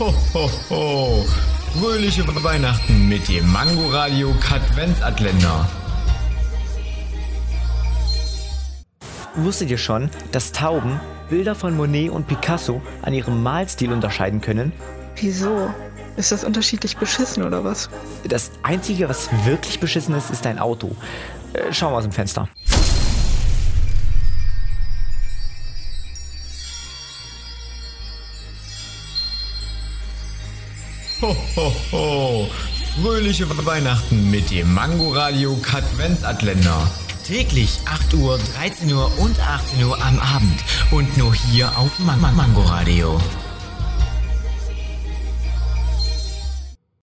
Ho, ho, ho. Fröhliche Weihnachten mit dem Mangoradio Katwenzatländer. Wusstet ihr schon, dass Tauben Bilder von Monet und Picasso an ihrem Malstil unterscheiden können? Wieso? Ist das unterschiedlich beschissen oder was? Das Einzige, was wirklich beschissen ist, ist dein Auto. Äh, schau mal aus dem Fenster. Ho, ho, ho. Fröhliche Weihnachten mit dem Mangoradio Katwenzatländer. Täglich 8 Uhr, 13 Uhr und 18 Uhr am Abend. Und nur hier auf Man Man Mangoradio.